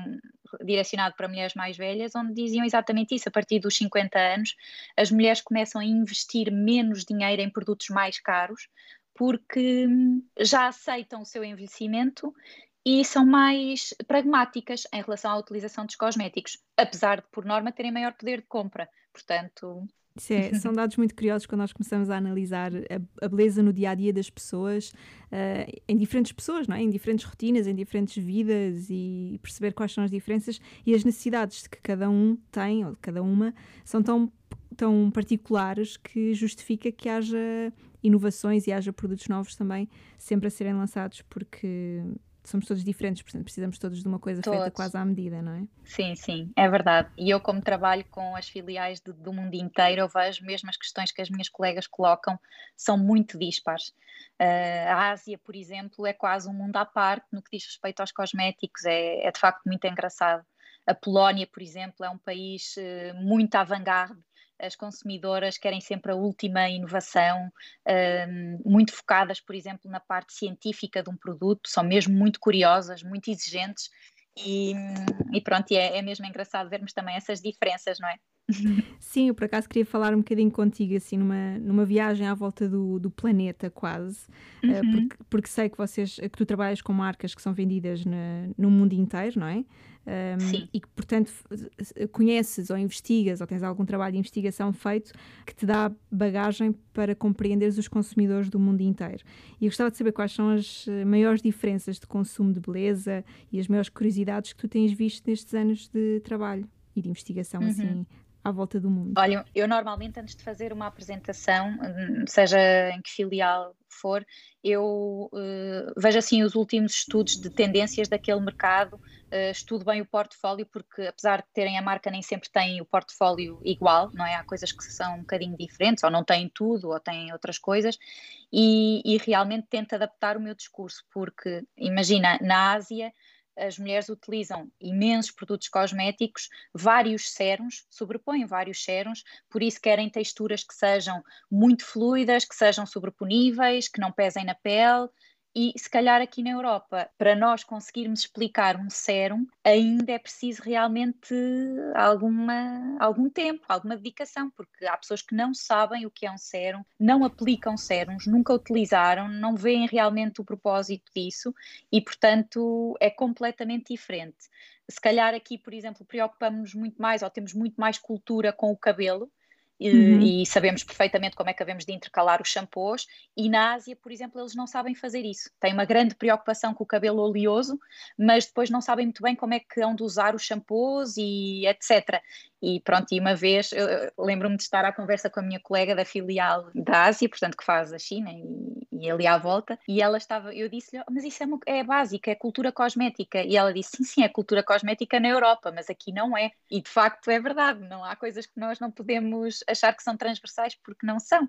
direcionado para mulheres mais velhas, onde diziam exatamente isso. A partir dos 50 anos, as mulheres começam a investir menos dinheiro em produtos mais caros, porque hum, já aceitam o seu envelhecimento e são mais pragmáticas em relação à utilização dos cosméticos, apesar de, por norma, terem maior poder de compra. Portanto, é, são dados muito curiosos quando nós começamos a analisar a, a beleza no dia a dia das pessoas, uh, em diferentes pessoas, não é? em diferentes rotinas, em diferentes vidas e perceber quais são as diferenças e as necessidades que cada um tem ou de cada uma são tão, tão particulares que justifica que haja inovações e haja produtos novos também sempre a serem lançados, porque somos todos diferentes, portanto precisamos todos de uma coisa todos. feita quase à medida, não é? Sim, sim, é verdade. E eu, como trabalho com as filiais de, do mundo inteiro, eu vejo mesmo as questões que as minhas colegas colocam são muito dispares. Uh, a Ásia, por exemplo, é quase um mundo à parte no que diz respeito aos cosméticos, é, é de facto muito engraçado. A Polónia, por exemplo, é um país uh, muito avant-garde as consumidoras querem sempre a última inovação, um, muito focadas, por exemplo, na parte científica de um produto, são mesmo muito curiosas, muito exigentes. E, e pronto, é, é mesmo engraçado vermos também essas diferenças, não é? Sim, eu por acaso queria falar um bocadinho contigo, assim, numa, numa viagem à volta do, do planeta, quase, uhum. uh, porque, porque, sei que vocês, que tu trabalhas com marcas que são vendidas na, no mundo inteiro, não é? Um, e que, portanto, conheces ou investigas ou tens algum trabalho de investigação feito que te dá bagagem para compreenderes os consumidores do mundo inteiro. E eu gostava de saber quais são as eh, maiores diferenças de consumo de beleza e as maiores curiosidades que tu tens visto nestes anos de trabalho e de investigação, uhum. assim, à volta do mundo? Olha, eu normalmente antes de fazer uma apresentação, seja em que filial for, eu uh, vejo assim os últimos estudos de tendências daquele mercado, uh, estudo bem o portfólio, porque apesar de terem a marca, nem sempre têm o portfólio igual, não é? Há coisas que são um bocadinho diferentes, ou não têm tudo, ou têm outras coisas, e, e realmente tento adaptar o meu discurso, porque imagina, na Ásia as mulheres utilizam imensos produtos cosméticos, vários sérums, sobrepõem vários sérums, por isso querem texturas que sejam muito fluidas, que sejam sobreponíveis, que não pesem na pele E se calhar aqui na Europa, para nós conseguirmos explicar um sérum, ainda é preciso realmente alguma, algum tempo, alguma dedicação, porque há pessoas que não sabem o que é um sérum, não aplicam sérums, nunca utilizaram, não veem realmente o propósito disso e, portanto, é completamente diferente. Se calhar aqui, por exemplo, preocupamos-nos muito mais ou temos muito mais cultura com o cabelo, Uhum. E, sabemos perfeitamente como é que havemos de intercalar os shampoos. E na Ásia, por exemplo, eles não sabem fazer isso. Têm uma grande preocupação com o cabelo oleoso, mas depois não sabem muito bem como é que hão de usar os shampoos e etc. E pronto, e uma vez lembro-me de estar à conversa com a minha colega da filial da Ásia, portanto, que faz a China e, ali à volta, e ela estava, eu disse-lhe, mas isso é, é básica, é cultura cosmética. E ela disse, sim, sim, é cultura cosmética na Europa, mas aqui não é. E de facto é verdade, não há coisas que nós não podemos achar que são transversais porque não são.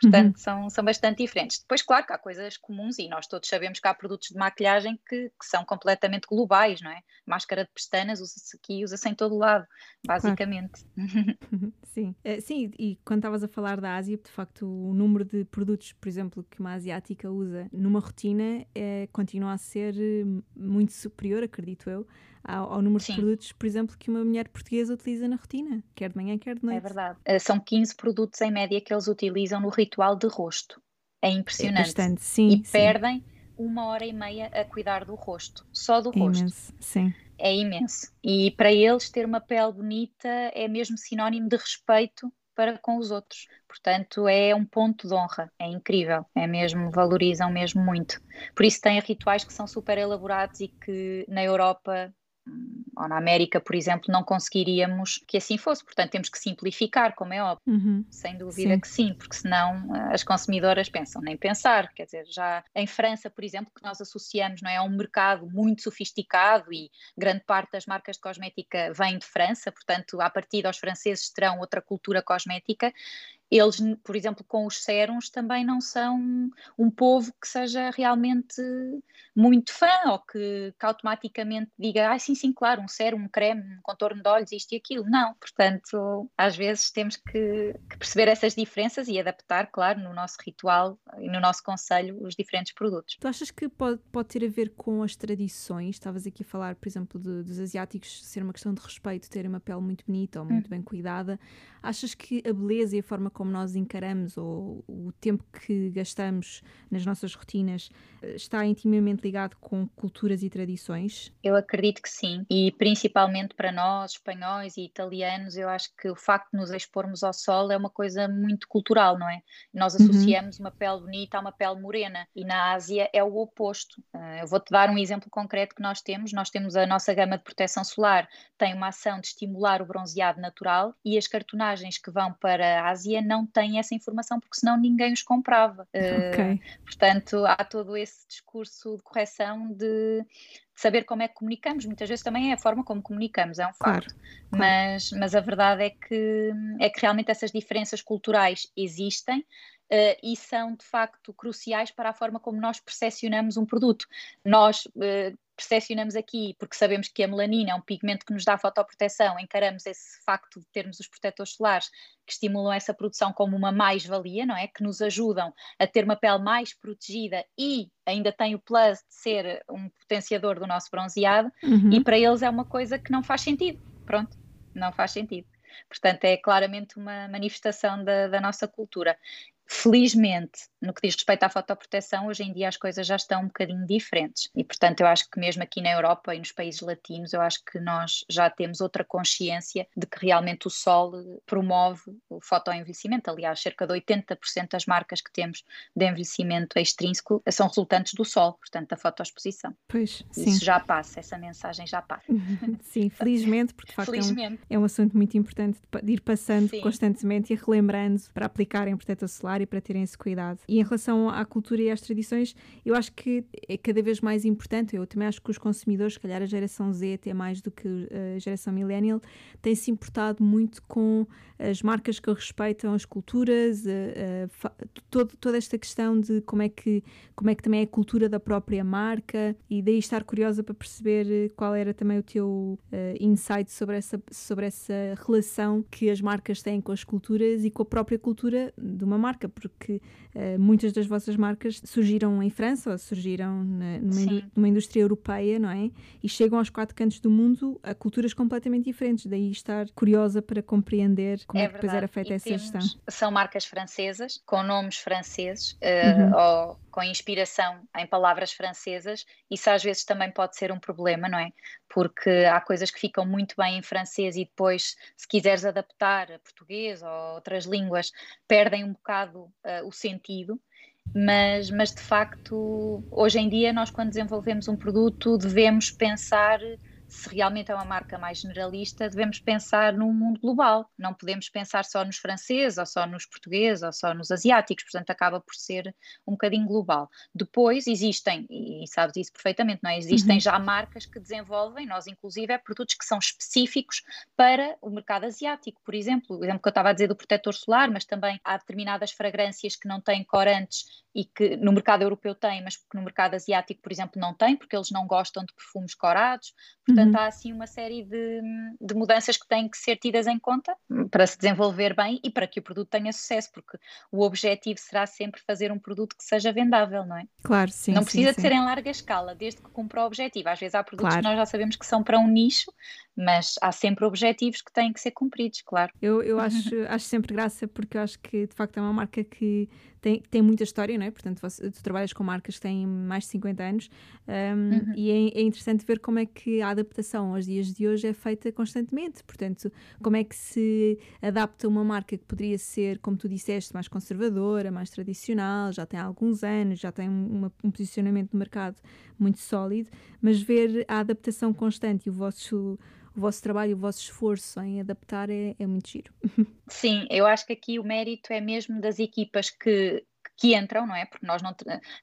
Portanto, uhum. são, são bastante diferentes. Depois, claro que há coisas comuns e nós todos sabemos que há produtos de maquilhagem que, que são completamente globais, não é? Máscara de pestanas usa-se aqui, usa-se em todo lado, basicamente. Exatamente. sim. Uh, sim, e quando estavas a falar da Ásia, de facto, o número de produtos, por exemplo, que uma asiática usa numa rotina é, continua a ser eh, muito superior, acredito eu, ao, ao número sim. de produtos, por exemplo, que uma mulher portuguesa utiliza na rotina, quer de manhã, quer de noite. É verdade. Uh, são 15 produtos em média que eles utilizam no ritual de rosto. É impressionante. É bastante, sim. E sim. perdem uma hora e meia a cuidar do rosto, só do rosto. Imenso, sim é imenso. E para eles, ter uma pele bonita é mesmo sinónimo de respeito para com os outros. Portanto, é um ponto de honra, é incrível, é mesmo, valorizam mesmo muito. Por isso têm rituais que são super elaborados e que na Europa ou na América, por exemplo, não conseguiríamos que assim fosse. Portanto, temos que simplificar, como é óbvio. Uhum. Sem dúvida sim. que sim, porque senão eh, as consumidoras pensam nem pensar. Quer dizer, já em França, por exemplo, que nós associamos não é, a um mercado muito sofisticado e grande parte das marcas de cosmética vem de França, portanto, a partir dos franceses terão outra cultura cosmética eles, por exemplo, com os sérums também não são um povo que seja realmente muito fã ou que, que automaticamente diga, ah, sim, sim, claro, um sérum, um creme, um contorno de olhos, isto e aquilo. Não, portanto, às vezes temos que, que perceber essas diferenças e adaptar, claro, no nosso ritual e no nosso conselho os diferentes produtos. Tu achas que pode, pode ter a ver com as tradições? Estavas aqui a falar, por exemplo, de, dos asiáticos ser uma questão de respeito, terem uma pele muito bonita ou muito hum. bem cuidada. Achas que a beleza e a forma como nós encaramos ou o tempo que gastamos nas nossas rotinas eh, está intimamente ligado com culturas e tradições? Eu acredito que sim, e principalmente para nós, espanhóis e italianos, eu acho que o facto de nos expormos ao sol é uma coisa muito cultural, não é? Nós uhum. associamos uhum. uma pele bonita a uma pele morena e na Ásia é o oposto. Eh, eu vou-te dar um exemplo concreto que nós temos. Nós temos a nossa gama de proteção solar, tem uma ação de estimular o bronzeado natural e as cartonagens que vão para a Ásia não têm essa informação porque senão ninguém os comprava. Okay. Uh, portanto, há todo esse discurso de correção de saber como é que comunicamos. Muitas vezes também é a forma como comunicamos, é um facto. Claro. Mas, mas a verdade é que, é que realmente essas diferenças culturais existem. Uh, e são de facto cruciais para a forma como nós percepcionamos um produto. Nós uh, percepcionamos aqui, porque sabemos que a melanina é um pigmento que nos dá fotoproteção, encaramos esse facto de termos os protetores solares que estimulam essa produção como uma mais-valia, não é? Que nos ajudam a ter uma pele mais protegida e ainda tem o plus de ser um potenciador do nosso bronzeado, uhum. e para eles é uma coisa que não faz sentido. Pronto, não faz sentido. Portanto, é claramente uma manifestação da, da nossa cultura. Felizmente, no que diz respeito à fotoproteção, hoje em dia as coisas já estão um bocadinho diferentes. E, portanto, eu acho que mesmo aqui na Europa e nos países latinos, eu acho que nós já temos outra consciência de que realmente o sol promove o fotoenvelhecimento. Aliás, cerca de 80% das marcas que temos de envelhecimento extrínseco são resultantes do sol, portanto, da fotoexposição. Pois, sim. Isso já passa, essa mensagem já passa. sim, felizmente, porque de facto felizmente. É, um, é um assunto muito importante de ir passando sim. constantemente e relembrando para aplicarem protetor solar para terem esse cuidado. E em relação à cultura e às tradições, eu acho que é cada vez mais importante. Eu também acho que os consumidores, se calhar a geração Z, até mais do que a geração millennial, têm se importado muito com as marcas que respeitam as culturas, a, a, todo, toda esta questão de como é, que, como é que também é a cultura da própria marca e daí estar curiosa para perceber qual era também o teu uh, insight sobre essa, sobre essa relação que as marcas têm com as culturas e com a própria cultura de uma marca porque uh, muitas das vossas marcas surgiram em França ou surgiram na, numa, numa, indústria europeia, não é? E chegam aos quatro cantos do mundo a culturas completamente diferentes. Daí estar curiosa para compreender como é, é que depois era feita e essa temos, gestão. São marcas francesas, com nomes franceses, uh, uhum. ou com inspiração em palavras francesas. Isso às vezes também pode ser um problema, não é? Porque há coisas que ficam muito bem em francês e depois, se quiseres adaptar a português ou outras línguas, perdem um bocado uh, o sentido. Mas, mas de facto, hoje em dia, nós quando desenvolvemos um produto devemos pensar se realmente é uma marca mais generalista, devemos pensar num mundo global. Não podemos pensar só nos franceses, ou só nos portugueses, ou só nos asiáticos, portanto, acaba por ser um bocadinho global. Depois existem, e sabes isso perfeitamente, não é? Existem uhum. já marcas que desenvolvem, nós inclusive, é produtos que são específicos para o mercado asiático. Por exemplo, o exemplo que eu estava a dizer do protetor solar, mas também há determinadas fragrâncias que não têm corantes e que no mercado europeu tem, mas que no mercado asiático, por exemplo, não tem, porque eles não gostam de perfumes corados. Portanto, uhum. há assim uma série de, de, mudanças que têm que ser tidas em conta para se desenvolver bem e para que o produto tenha sucesso, porque o objetivo será sempre fazer um produto que seja vendável, não é? Claro, sim. Não precisa sim, de ser em larga escala, desde que cumpra o objetivo. Às vezes há produtos claro. que nós já sabemos que são para um nicho, mas há sempre objetivos que têm que ser cumpridos, claro. Eu, eu acho, acho sempre graça porque eu acho que de facto é uma marca que tem, tem muita história, não é? Portanto, você, tu trabalhas com marcas que têm mais de 50 anos um, uhum. e é, é, interessante ver como é que a adaptação aos dias de hoje é feita constantemente. Portanto, como é que se adapta uma marca que poderia ser, como tu disseste, mais conservadora, mais tradicional, já tem alguns anos, já tem uma, um posicionamento no mercado muito sólido, mas ver a adaptação constante e o vosso o vosso trabalho, o vosso esforço em adaptar é, é muito giro. Sim, eu acho que aqui o mérito é mesmo das equipas que, que entram, não é? Porque nós não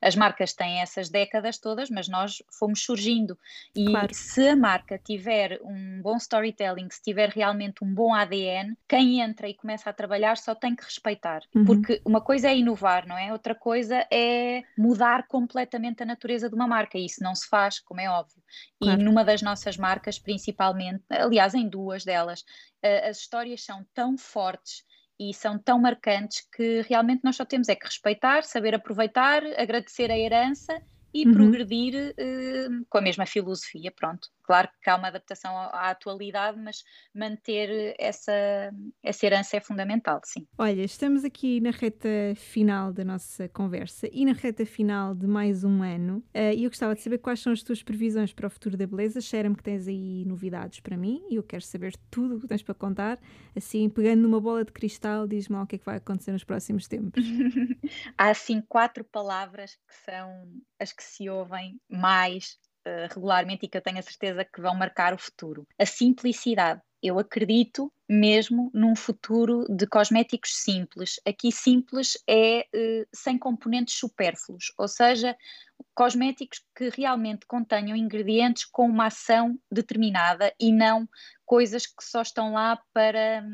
as marcas têm essas décadas todas, mas nós fomos surgindo e claro. se a marca tiver um bom storytelling, se tiver realmente um bom ADN, quem entra e começa a trabalhar só tem que respeitar, uhum. porque uma coisa é inovar, não é? Outra coisa é mudar completamente a natureza de uma marca e isso não se faz, como é óbvio. Claro. E numa das nossas marcas, principalmente, aliás, em duas delas, as histórias são tão fortes e são tão marcantes que realmente nós só temos é que respeitar, saber aproveitar, agradecer a herança e uhum. progredir uh, com a mesma filosofia, pronto. Claro que há uma adaptação à, atualidade, mas manter essa, essa herança é fundamental, sim. Olha, estamos aqui na reta final da nossa conversa e na reta final de mais um ano. Uh, e eu gostava de saber quais são as tuas previsões para o futuro da beleza. Cheira-me que tens aí novidades para mim e eu quero saber tudo o que tens para contar. Assim, pegando numa bola de cristal, diz-me o que é que vai acontecer nos próximos tempos. há, assim, quatro palavras que são as que se ouvem mais uh, regularmente e que eu tenho a certeza que vão marcar o futuro. A simplicidade. Eu acredito mesmo num futuro de cosméticos simples. Aqui simples é uh, sem componentes supérfluos, ou seja, cosméticos que realmente contenham ingredientes com uma ação determinada e não coisas que só estão lá para,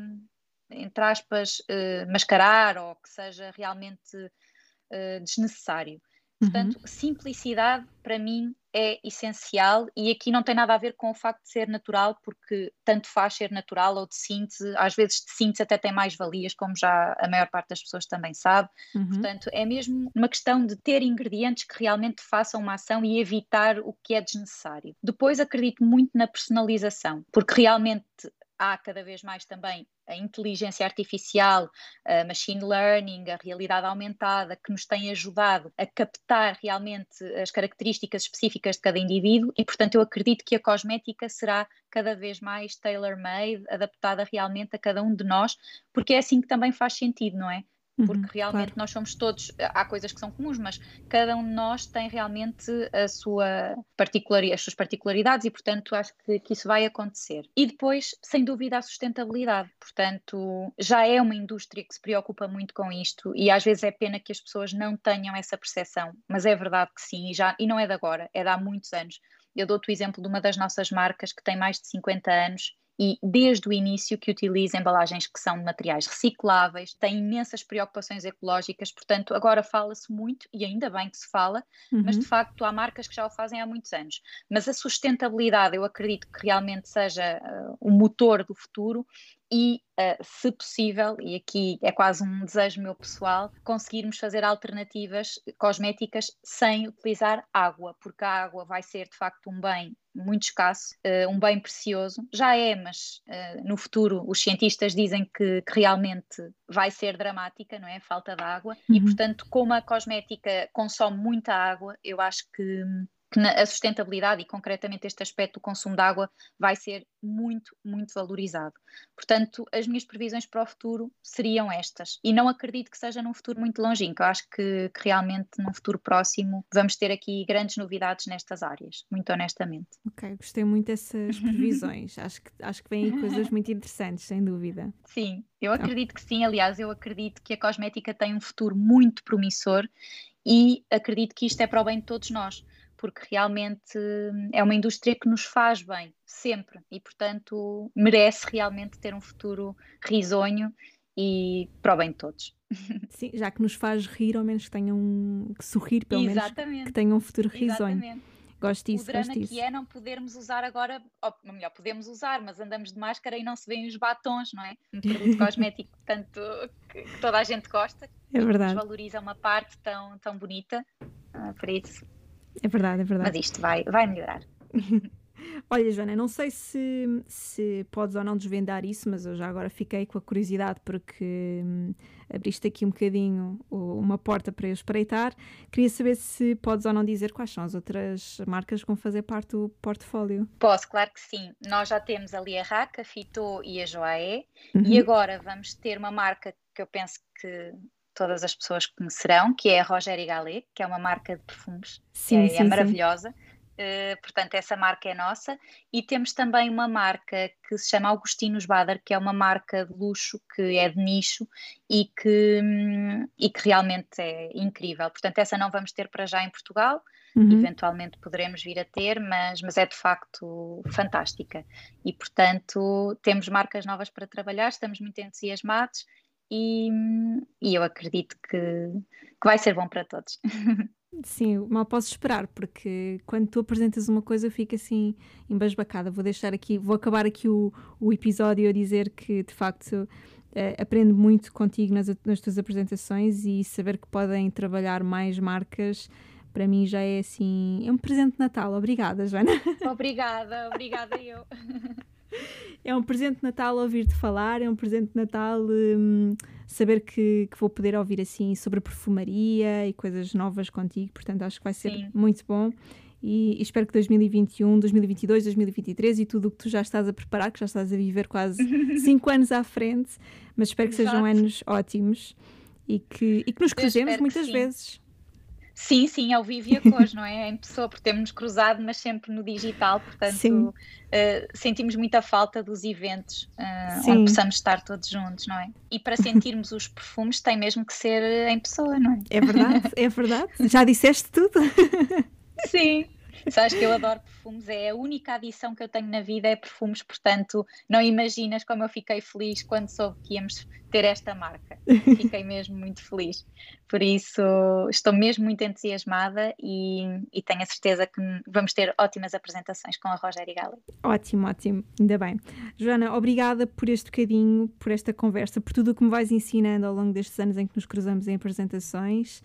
entre aspas, uh, mascarar ou que seja realmente desnecessário. Portanto, uhum. simplicidade para mim é essencial e aqui não tem nada a ver com o facto de ser natural, porque tanto faz ser natural ou de síntese, às vezes de síntese até tem mais valias, como já a maior parte das pessoas também sabe. Uhum. Portanto, é mesmo uma questão de ter ingredientes que realmente façam uma ação e evitar o que é desnecessário. Depois acredito muito na personalização, porque realmente há cada vez mais também a inteligência artificial, a machine learning, a realidade aumentada, que nos tem ajudado a captar realmente as características específicas de cada indivíduo e, portanto, eu acredito que a cosmética será cada vez mais tailor-made, adaptada realmente a cada um de nós, porque é assim que também faz sentido, não é? Porque uhum, realmente claro. nós somos todos, há coisas que são comuns, mas cada um de nós tem realmente a sua particular, as suas particularidades e, portanto, acho que, que, isso vai acontecer. E depois, sem dúvida, a sustentabilidade. Portanto, já é uma indústria que se preocupa muito com isto e às vezes é pena que as pessoas não tenham essa percepção, mas é verdade que sim, e, já, e não é de agora, é de há muitos anos. Eu dou-te o exemplo de uma das nossas marcas que tem mais de 50 anos e desde o início que utiliza embalagens que são de materiais recicláveis, tem imensas preocupações ecológicas, portanto, agora fala-se muito, e ainda bem que se fala, uhum. mas de facto há marcas que já o fazem há muitos anos. Mas a sustentabilidade, eu acredito que realmente seja uh, o motor do futuro e, uh, se possível, e aqui é quase um desejo meu pessoal, conseguirmos fazer alternativas cosméticas sem utilizar água, porque a água vai ser de facto um bem muito escasso, uh, um bem precioso. Já é, mas uh, no futuro os cientistas dizem que, que, realmente vai ser dramática, não é? Falta de água. Uhum. E, portanto, como a cosmética consome muita água, eu acho que que a sustentabilidade e concretamente este aspecto do consumo de água vai ser muito, muito valorizado. Portanto, as minhas previsões para o futuro seriam estas e não acredito que seja num futuro muito longínquo. Eu acho que, que realmente num futuro próximo vamos ter aqui grandes novidades nestas áreas, muito honestamente. Ok, gostei muito dessas previsões. acho, que, acho que vêm coisas muito interessantes, sem dúvida. Sim, eu acredito que sim. Aliás, eu acredito que a cosmética tem um futuro muito promissor e acredito que isto é para o bem de todos nós porque realmente é uma indústria que nos faz bem, sempre, e portanto merece realmente ter um futuro risonho e para o bem de todos. Sim, já que nos faz rir, ao menos que tenham que sorrir, pelo Exatamente. menos que tenham um futuro risonho. Exatamente. Gosto disso, o drama gosto disso. que é não podermos usar agora, ou melhor, podemos usar, mas andamos de máscara e não se veem os batons, não é? Um produto cosmético tanto que, que, toda a gente gosta, é verdade. que valoriza uma parte tão, tão bonita, uh, por isso é verdade, é verdade. Mas isto vai, vai melhorar. Olha, Joana, não sei se, se podes ou não desvendar isso, mas eu já agora fiquei com a curiosidade porque hum, abriste aqui um bocadinho uma porta para eu espreitar. Queria saber se podes ou não dizer quais são as outras marcas que vão fazer parte do portfólio. Posso, claro que sim. Nós já temos ali a RAC, a Fito e a Joaé, uhum. e agora vamos ter uma marca que eu penso que todas as pessoas conhecerão, que é a Rogério Galé, que é uma marca de perfumes, sim, é, sim, é maravilhosa. Uh, portanto, essa marca é nossa. E temos também uma marca que se chama Augustinos Bader, que é uma marca de luxo, que é de nicho e que, hum, e que realmente é incrível. Portanto, essa não vamos ter para já em Portugal, uhum. eventualmente poderemos vir a ter, mas, mas é de facto fantástica. E, portanto, temos marcas novas para trabalhar, estamos muito entusiasmados e, e eu acredito que, que vai ser bom para todos. Sim, mal posso esperar, porque quando tu apresentas uma coisa fica assim embasbacada. Vou deixar aqui, vou acabar aqui o, o episódio a dizer que de facto eh, aprendo muito contigo nas, nas tuas apresentações e saber que podem trabalhar mais marcas para mim já é assim, é um presente de Natal. Obrigada, Joana. Obrigada, obrigada eu. É um presente de Natal ouvir-te falar, é um presente de Natal um, saber que, que, vou poder ouvir assim sobre perfumaria e coisas novas contigo, portanto acho que vai ser Sim. muito bom. E, e, espero que 2021, 2022, 2023 e tudo o que tu já estás a preparar, que já estás a viver quase 5 anos à frente, mas espero que Exato. sejam anos ótimos e que, e que nos cruzemos muitas vezes. Sim, sim, ao vivo e a cores, não é? Em pessoa, porque temos cruzado, mas sempre no digital, portanto uh, sentimos muita falta dos eventos uh, onde possamos estar todos juntos, não é? E para sentirmos os perfumes tem mesmo que ser em pessoa, não é? É verdade, é verdade. Já disseste tudo. Sim, Sabes que eu adoro perfumes, é a única adição que eu tenho na vida é perfumes, portanto, não imaginas como eu fiquei feliz quando soube que íamos ter esta marca. Fiquei mesmo muito feliz. Por isso, estou mesmo muito entusiasmada e, e tenho a certeza que vamos ter ótimas apresentações com a Rogério Gala. Ótimo, ótimo, ainda bem. Joana, obrigada por este bocadinho, por esta conversa, por tudo o que me vais ensinando ao longo destes anos em que nos cruzamos em apresentações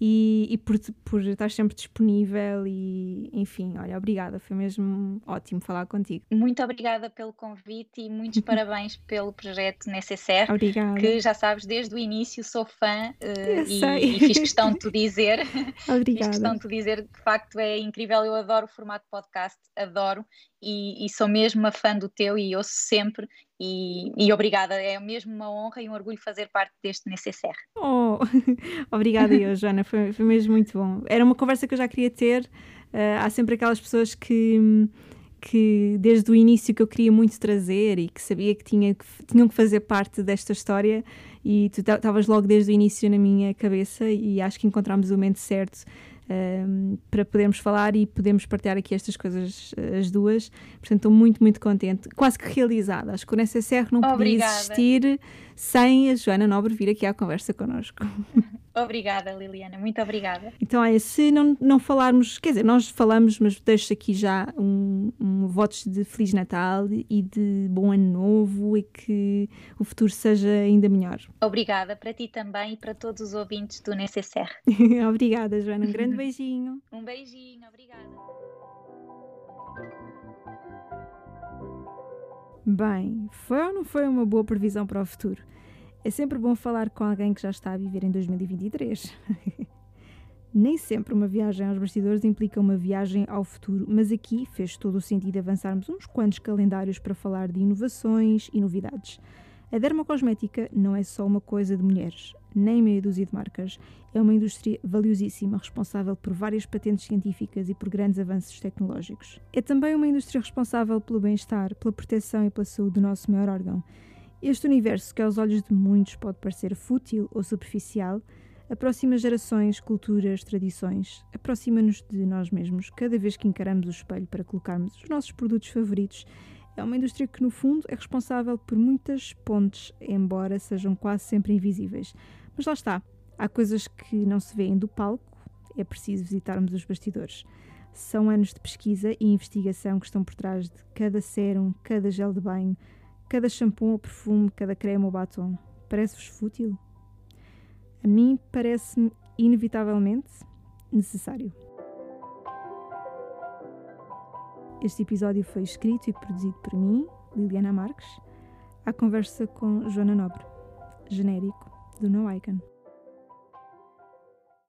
e, e por, por estar sempre disponível e enfim, olha, obrigada, foi mesmo ótimo falar contigo. Muito obrigada pelo convite e muitos parabéns pelo projeto Necessaire, obrigada. que já sabes, desde o início sou fã uh, e, e, fiz questão de te dizer, obrigada. fiz questão de te dizer que de facto é incrível, eu adoro o formato podcast, adoro e, e, sou mesmo uma fã do teu e ouço sempre e, e, obrigada, é mesmo uma honra e um orgulho fazer parte deste NCCR. Oh, obrigada eu, Joana, foi, foi mesmo muito bom. Era uma conversa que eu já queria ter, uh, há sempre aquelas pessoas que que desde o início que eu queria muito trazer e que sabia que, tinha, que tinham que fazer parte desta história e tu estavas logo desde o início na minha cabeça e acho que encontramos o momento certo um, para podermos falar e podermos partilhar aqui estas coisas, as duas. Portanto, estou muito, muito contente, quase que realizada. Acho que o NSSR não podia Obrigada. existir sem a Joana Nobre vir aqui à conversa connosco. Obrigada, Liliana, muito obrigada. Então, é, se não, não falarmos, quer dizer, nós falamos, mas deixo aqui já um, um votos de Feliz Natal e de bom ano novo e que o futuro seja ainda melhor. Obrigada para ti também e para todos os ouvintes do NCCR. obrigada, Joana, um grande beijinho. um beijinho, obrigada. Bem, foi ou não foi uma boa previsão para o futuro? É sempre bom falar com alguém que já está a viver em 2023. Nem sempre uma viagem aos bastidores implica uma viagem ao futuro, mas aqui fez todo o sentido avançarmos uns quantos calendários para falar de inovações e novidades. A dermocosmética não é só uma coisa de mulheres, nem meia dúzia de marcas. É uma indústria valiosíssima, responsável por várias patentes científicas e por grandes avanços tecnológicos. É também uma indústria responsável pelo bem-estar, pela proteção e pela saúde do nosso maior órgão. Este universo, que aos olhos de muitos pode parecer fútil ou superficial, aproxima gerações, culturas, tradições, aproxima-nos de nós mesmos cada vez que encaramos o espelho para colocarmos os nossos produtos favoritos. É uma indústria que, no fundo, é responsável por muitas pontes, embora sejam quase sempre invisíveis. Mas lá está, há coisas que não se veem do palco, é preciso visitarmos os bastidores. São anos de pesquisa e investigação que estão por trás de cada sérum, cada gel de banho, Cada shampoo ou perfume, cada creme ou batom, parece-vos fútil? A mim parece-me inevitavelmente necessário. Este episódio foi escrito e produzido por mim, Liliana Marques, à conversa com Joana Nobre, genérico do No Icon.